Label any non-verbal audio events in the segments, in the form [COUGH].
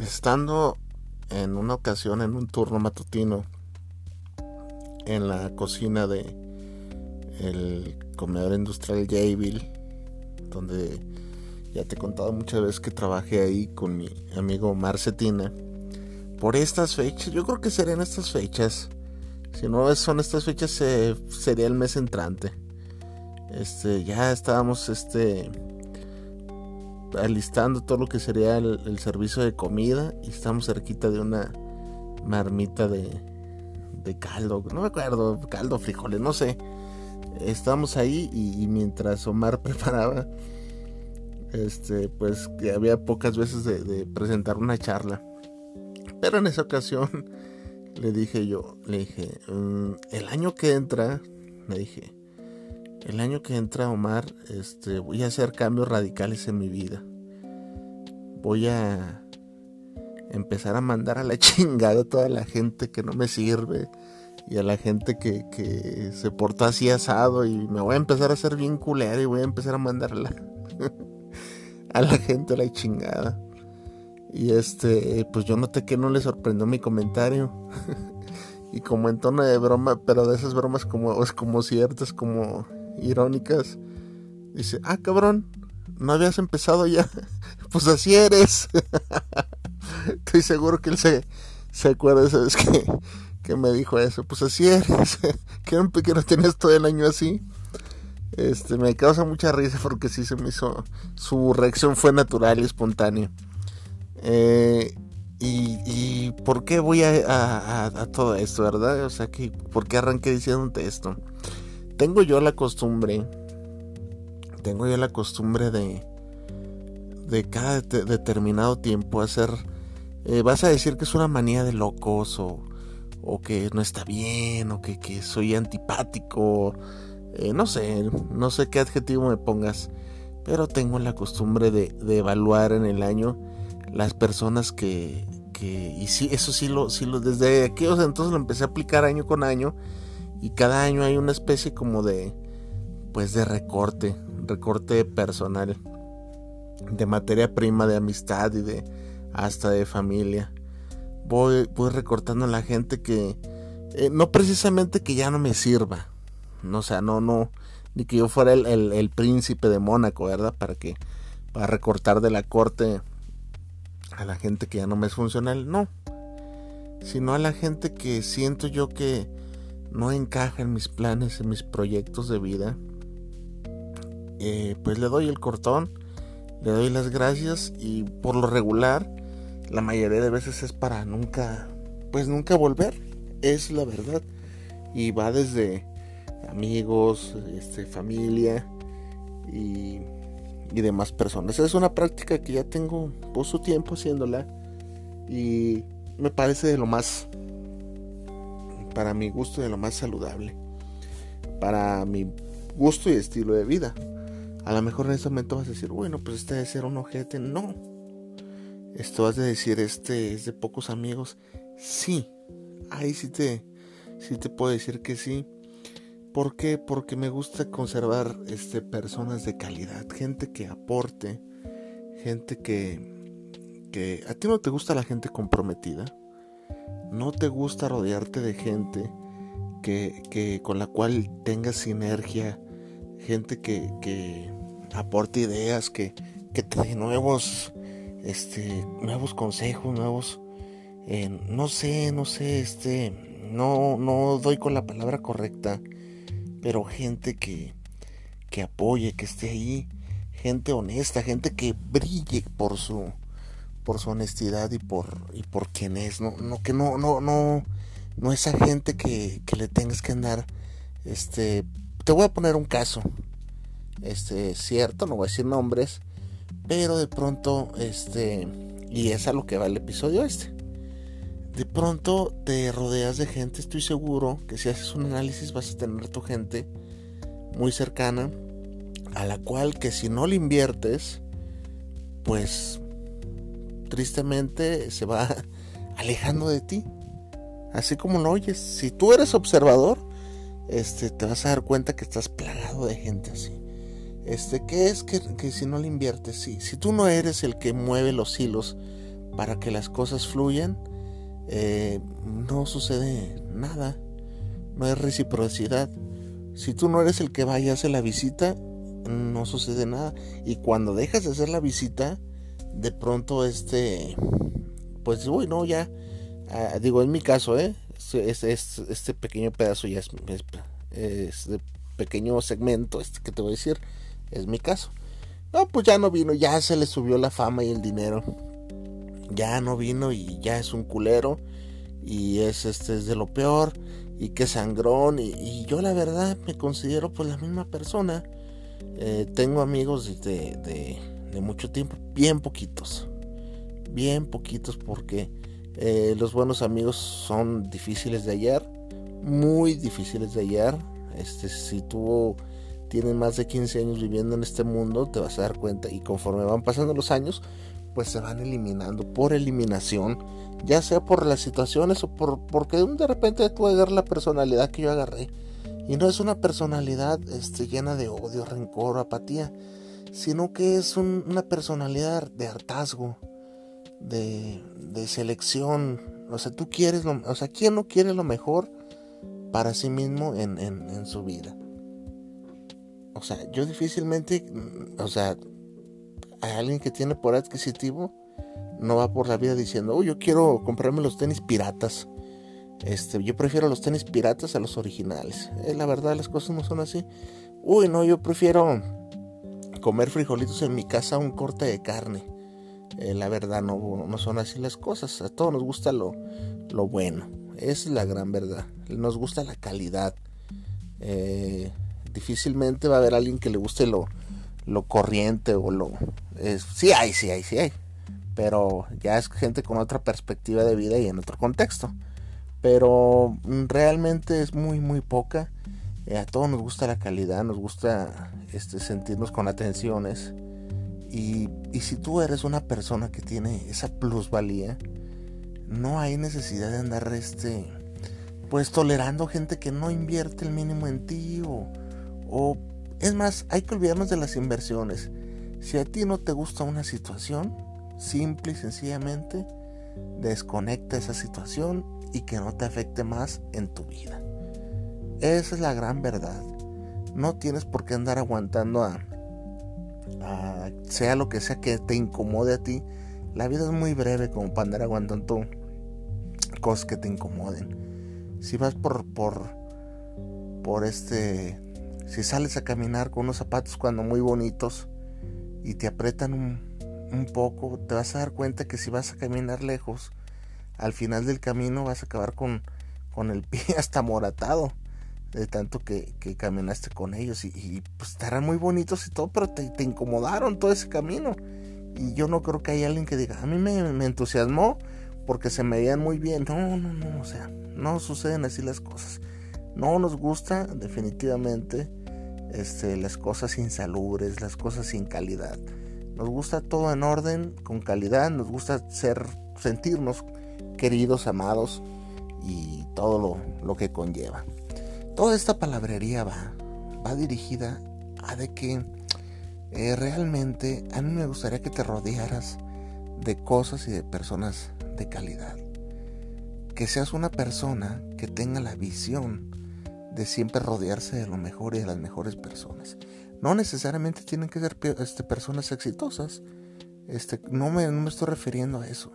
Estando en una ocasión en un turno matutino en la cocina de el comedor industrial Jayville donde ya te he contado muchas veces que trabajé ahí con mi amigo Marcetina por estas fechas yo creo que serían estas fechas si no son estas fechas sería el mes entrante. Este ya estábamos este alistando todo lo que sería el, servicio de comida y estamos cerquita de una marmita de, de caldo, no me acuerdo, caldo, frijoles, no sé. Estábamos ahí y, mientras Omar [LAUGHS] preparaba, este, pues que había pocas veces de, presentar una charla. Pero en esa ocasión [LAUGHS] le dije yo, le dije, mm, el año que entra, me dije, el año que entra Omar, este, voy a hacer cambios radicales en mi vida. Voy a empezar a mandar a la [LAUGHS] chingada a toda la gente que no me sirve y a la gente que, se portó así asado y me voy a empezar a hacer bien culera y voy a empezar a mandarla [LAUGHS] a la gente a la chingada. Y este, pues yo noté que no le sorprendió mi comentario. [LAUGHS] y como en tono de broma, pero de esas bromas como, es como ciertas, como irónicas. Dice, ah, cabrón, no habías empezado ya. [LAUGHS] pues así eres. [LAUGHS] Estoy seguro que él se, se acuerda, ¿sabes que, [LAUGHS] que me dijo eso. Pues así eres. que no, que no todo el año así. Este, me causa mucha risa porque sí se me hizo. Su reacción fue natural y espontánea. Eh, y, y, por qué voy a, a, a, todo esto, verdad? O sea, que, ¿por qué arranqué diciéndote esto? Tengo yo la costumbre, tengo yo la costumbre de, de cada determinado tiempo hacer, eh, vas a decir que es una manía de locos o, o que no está bien o que, que soy antipático, eh, no sé, no sé qué adjetivo me pongas, pero tengo la costumbre de, evaluar en el año las personas que, que y sí, eso sí lo, sí lo, desde aquellos entonces lo empecé a aplicar año con año y cada año hay una especie como de pues de recorte, recorte personal de materia prima de amistad y de hasta de familia. Voy, voy recortando a la gente que eh, no precisamente que ya no me sirva, no o sea, no no ni que yo fuera el, el, príncipe de Mónaco, ¿verdad? Para que para recortar de la corte a la gente que ya no me es funcional, no, sino a la gente que siento yo que no encaja en mis planes, en mis proyectos de vida, eh, pues le doy el cortón, le doy las gracias y por lo regular, la mayoría de veces es para nunca, pues nunca volver, es la verdad. Y va desde amigos, este, familia y, y demás personas. Es una práctica que ya tengo por su tiempo haciéndola y me parece de lo más para mi gusto de lo más saludable, para mi gusto y estilo de vida. A lo mejor en ese momento vas a decir, bueno, pues este debe ser un ojete. No. Esto vas a decir, este es de pocos amigos. Sí. Ahí sí te, sí te puedo decir que sí. ¿Por qué? Porque me gusta conservar este, personas de calidad, gente que aporte, gente que, que... ¿A ti no te gusta la gente comprometida? No te gusta rodearte de gente que, con la cual tengas sinergia, gente que, que aporte ideas, que, que te dé nuevos, este, nuevos consejos, nuevos, eh, no sé, no sé, este, no, no doy con la palabra correcta, pero gente que, que apoye, que esté ahí, gente honesta, gente que brille por su por su honestidad y por y por quien es, no, no que no no no no esa gente que, que le tengas que andar este te voy a poner un caso este cierto, no voy a decir nombres, pero de pronto este y es a lo que va el episodio este. De pronto te rodeas de gente, estoy seguro que si haces un análisis vas a tener tu gente muy cercana a la cual que si no le inviertes, pues tristemente se va [LAUGHS] alejando de ti. Así como lo oyes, si tú eres observador, este te vas a dar cuenta que estás plagado de gente así. Este, ¿qué es que, si no le inviertes? Sí, si tú no eres el que mueve los hilos para que las cosas fluyan, eh, no sucede nada. No hay reciprocidad. Si tú no eres el que vaya a hacer la visita, no sucede nada. Y cuando dejas de hacer la visita, de pronto este, pues, uy, no, ya, ah, digo, en mi caso, ¿eh? Este, este, pequeño pedazo ya es, es, de pequeño segmento, este que te voy a decir, es mi caso. No, pues ya no vino, ya se le subió la fama y el dinero. Ya no vino y ya es un culero. Y es este es de lo peor y que sangrón y, yo la verdad me considero pues la misma persona eh, tengo amigos de, mucho tiempo bien poquitos bien poquitos porque eh, los buenos amigos son difíciles de hallar muy difíciles de hallar. Este si tú tienes más de 15 años viviendo en este mundo te vas a dar cuenta y conforme van pasando los años pues se van eliminando por eliminación ya sea por las situaciones o por porque de repente tú agarras la personalidad que yo agarré. Y no es una personalidad este, llena de odio, rencor apatía, sino que es una personalidad de hartazgo, de, de, selección. O sea, tú quieres lo, o sea, ¿quién no quiere lo mejor para sí mismo en, en, su vida? O sea, yo difícilmente, o sea, a alguien que tiene por adquisitivo, no va por la vida diciendo, oh, yo quiero comprarme los tenis piratas. Este, yo prefiero los tenis piratas a los originales. Eh, la verdad, las cosas no son así. Uy, no, yo prefiero comer frijolitos en mi casa un corte de carne. Eh, la verdad, no, no son así las cosas. A todos nos gusta lo, lo bueno. Es la gran verdad. Nos gusta la calidad. Eh, difícilmente va a haber alguien que le guste lo, lo corriente o lo... sí hay, sí hay, sí hay pero ya es gente con otra perspectiva de vida y en otro contexto. Pero realmente es muy, muy poca. A todos nos gusta la calidad, nos gusta este, sentirnos con atenciones. Y, y si tú eres una persona que tiene esa plusvalía, no hay necesidad de andar este, pues tolerando gente que no invierte el mínimo en ti o, o es más, hay que olvidarnos de las inversiones. Si a ti no te gusta una situación, Simple y sencillamente desconecta esa situación y que no te afecte más en tu vida. Esa es la gran verdad. No tienes por qué andar aguantando a, sea lo que sea que te incomode a ti. La vida es muy breve como para andar aguantando cosas que te incomoden. Si vas por por por este si sales a caminar con unos zapatos cuando muy bonitos y te apretan un, un poco, te vas a dar cuenta que si vas a caminar lejos, al final del camino vas a acabar con, con el pie [LAUGHS] hasta moratado de tanto que, que caminaste con ellos y, pues estarán muy bonitos y todo, pero te, te, incomodaron todo ese camino. Y yo no creo que haya alguien que diga, a mí me, me, entusiasmó porque se me veían muy bien. No, no, no, o sea, no suceden así las cosas. No nos gusta definitivamente este, las cosas insalubres, las cosas sin calidad. Nos gusta todo en orden, con calidad, nos gusta ser, sentirnos queridos, amados y todo lo, que conlleva. Toda esta palabrería va, va dirigida a de que eh, realmente a mí me gustaría que te rodearas de cosas y de personas de calidad. Que seas una persona que tenga la visión de siempre rodearse de lo mejor y de las mejores personas. No necesariamente tienen que ser este, personas exitosas. Este, no, me, no me estoy refiriendo a eso.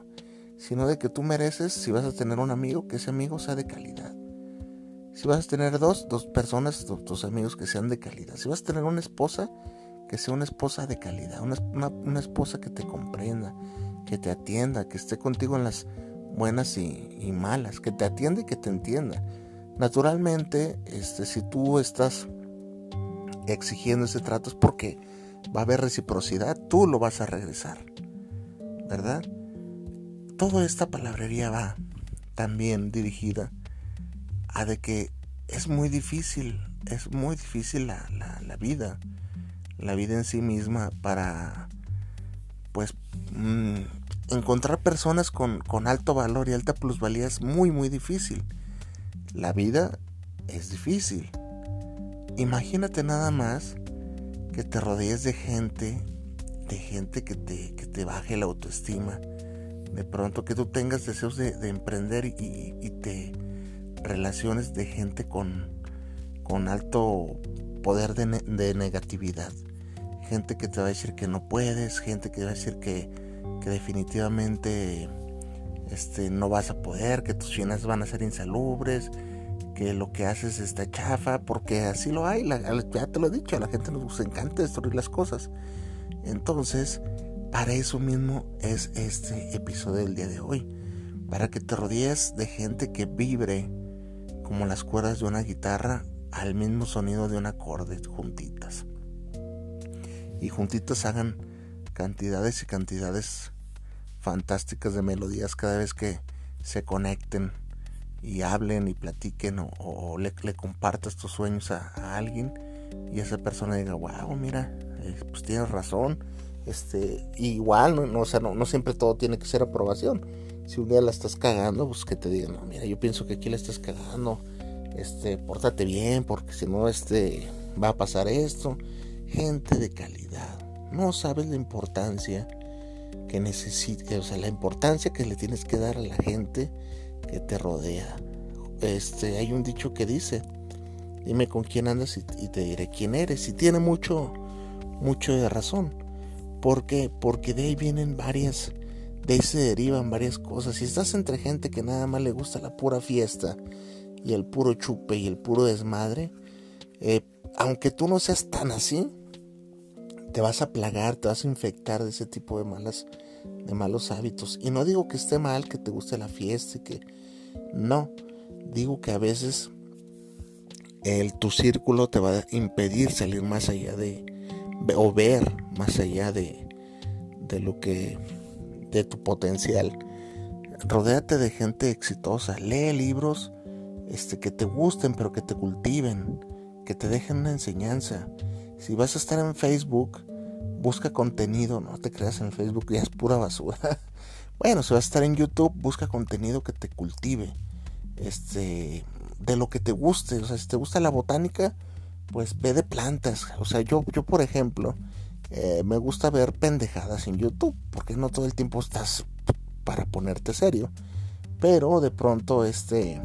Sino de que tú mereces, si vas a tener un amigo, que ese amigo sea de calidad. Si vas a tener dos, dos personas, dos, amigos que sean de calidad. Si vas a tener una esposa, que sea una esposa de calidad, una, esposa que te comprenda, que te atienda, que esté contigo en las buenas y, malas, que te atienda y que te entienda. Naturalmente, este, si tú estás exigiendo ese trato es porque va a haber reciprocidad, tú lo vas a regresar, ¿verdad? Toda esta palabrería va también dirigida a de que es muy difícil, es muy difícil la, vida, la vida en sí misma para, pues, mm, encontrar personas con, con alto valor y alta plusvalía es muy, muy difícil. La vida es difícil. Imagínate nada más que te rodees de gente, de gente que te, que te baje la autoestima. De pronto que tú tengas deseos de, emprender y, te relaciones de gente con, con alto poder de, negatividad. Gente que te va a decir que no puedes, gente que va a decir que, que definitivamente este, no vas a poder, que tus finanzas van a ser insalubres, que lo que haces está chafa, porque así lo hay, ya te lo he dicho, a la gente nos encanta destruir las cosas. Entonces, para eso mismo es este episodio del día de hoy, para que te rodees de gente que vibre como las cuerdas de una guitarra al mismo sonido de un acorde juntitas. Y juntitas hagan cantidades y cantidades fantásticas de melodías cada vez que se conecten y hablen y platiquen o, le, compartas tus sueños a, alguien y esa persona diga, wow, mira, eh, pues tienes razón. Este, igual, no, no, sea, no, siempre todo tiene que ser aprobación. Si un día la estás cagando, pues que te digan, no, mira, yo pienso que aquí la estás cagando. Este, pórtate bien, porque si no, este, va a pasar esto. Gente de calidad. No sabes la importancia que necesita, o sea, la importancia que le tienes que dar a la gente que te rodea. Este, hay un dicho que dice, dime con quién andas y, te diré quién eres. Y tiene mucho, mucho de razón. ¿Por qué? Porque de ahí vienen varias, de ahí se derivan varias cosas. Si estás entre gente que nada más le gusta la pura fiesta y el puro chupe y el puro desmadre, eh, aunque tú no seas tan así, te vas a plagar, te vas a infectar de ese tipo de malas, de malos hábitos. Y no digo que esté mal que te guste la fiesta y que no, digo que a veces el, tu círculo te va a impedir salir más allá de o ver más allá de, de lo que de tu potencial. Rodéate de gente exitosa, lee libros este, que te gusten, pero que te cultiven, que te dejen una enseñanza. Si vas a estar en Facebook, busca contenido, no te creas en Facebook, ya es pura basura. [LAUGHS] Bueno, si vas a estar en YouTube, busca contenido que te cultive. Este, de lo que te guste. O sea, si te gusta la botánica, pues ve de plantas. O sea, yo, yo por ejemplo, eh, me gusta ver pendejadas en YouTube, porque no todo el tiempo estás para ponerte serio. Pero de pronto, este,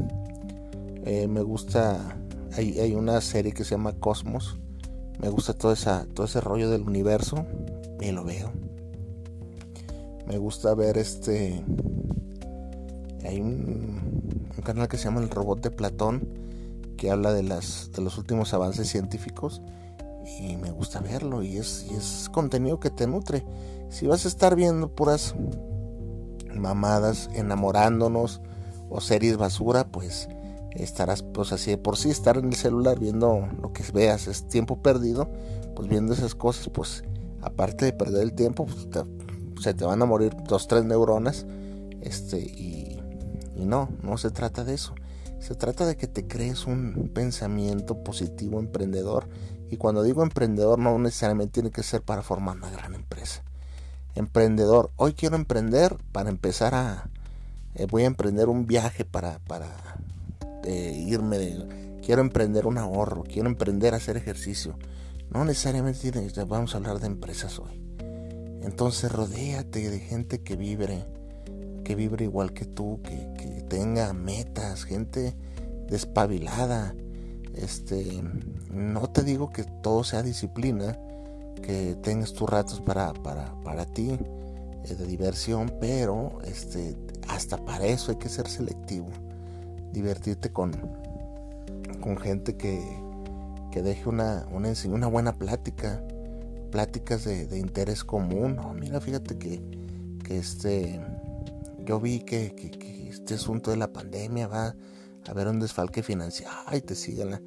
eh, me gusta, hay, hay, una serie que se llama Cosmos. Me gusta todo, esa, todo ese rollo del universo y lo veo me gusta ver este hay un, canal que se llama el robot de Platón que habla de las de los últimos avances científicos y me gusta verlo y es, es contenido que te nutre si vas a estar viendo puras mamadas enamorándonos o series basura pues estarás pues así de por sí estar en el celular viendo lo que veas es tiempo perdido pues viendo esas cosas pues aparte de perder el tiempo pues se te van a morir dos, tres neuronas. Este, y, y no, no se trata de eso. Se trata de que te crees un pensamiento positivo, emprendedor. Y cuando digo emprendedor, no necesariamente tiene que ser para formar una gran empresa. Emprendedor, hoy quiero emprender para empezar a. Eh, voy a emprender un viaje para, para eh, irme. De, quiero emprender un ahorro, quiero emprender a hacer ejercicio. No necesariamente vamos a hablar de empresas hoy. Entonces rodéate de gente que vibre, que vibre igual que tú, que, tenga metas, gente despabilada. Este, no te digo que todo sea disciplina, que tengas tus ratos para, para, para ti eh, de diversión, pero este, hasta para eso hay que ser selectivo. Divertirte con, con gente que, que deje una, una, buena plática, pláticas de, interés común. No, mira, fíjate que, que este, yo vi que, que, este asunto de la pandemia va haber un desfalque financiero. Ay, te siguen.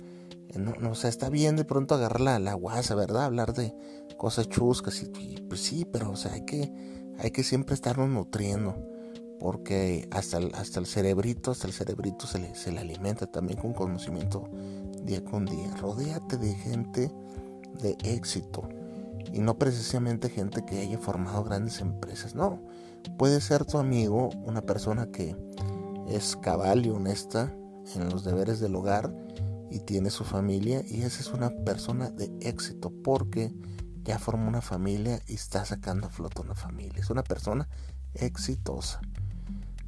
No, no, o sea, está bien de pronto agarrar la, la guasa, ¿verdad? Hablar de cosas chuscas y, pues sí, pero o sea, hay que, hay que siempre estarnos nutriendo porque hasta el, hasta el cerebrito, hasta el cerebrito se le, se le alimenta también con conocimiento día con día. Rodéate de gente de éxito y no precisamente gente que haya formado grandes empresas, no. Puede ser tu amigo una persona que es cabal y honesta en los deberes del hogar y tiene su familia y esa es una persona de éxito porque ya formó una familia y está sacando a flote una familia. Es una persona exitosa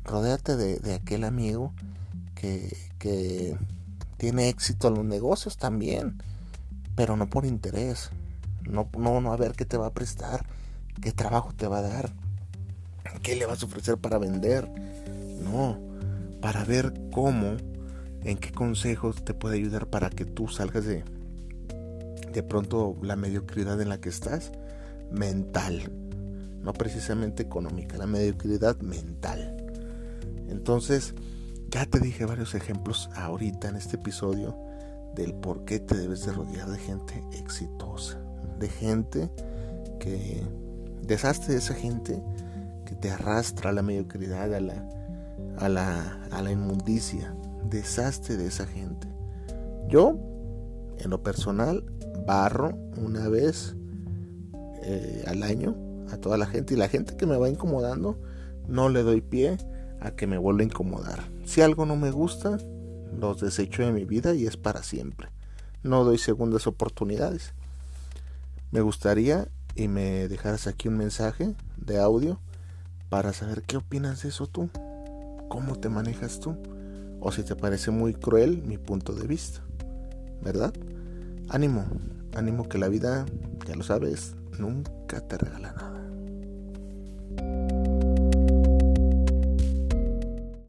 rodéate de, aquel amigo que, que tiene éxito en los negocios también, pero no por interés. No, no, no a ver qué te va a prestar, qué trabajo te va a dar, qué le vas a ofrecer para vender. No, para ver cómo, en qué consejos te puede ayudar para que tú salgas de, de pronto la mediocridad en la que estás, mental, no precisamente económica, la mediocridad mental. Entonces, ya te dije varios ejemplos ahorita en este episodio del por qué te debes de rodear de gente exitosa, de gente que deshazte de esa gente que te arrastra a la mediocridad, a la, a la, a la inmundicia, deshazte de esa gente. Yo, en lo personal, barro una vez eh, al año a toda la gente y la gente que me va incomodando no le doy pie a que me vuelva a incomodar. Si algo no me gusta, los desecho de mi vida y es para siempre. No doy segundas oportunidades. Me gustaría y me dejaras aquí un mensaje de audio para saber qué opinas de eso tú. ¿Cómo te manejas tú? O si te parece muy cruel mi punto de vista. ¿Verdad? Ánimo, ánimo que la vida, ya lo sabes, nunca te regala nada.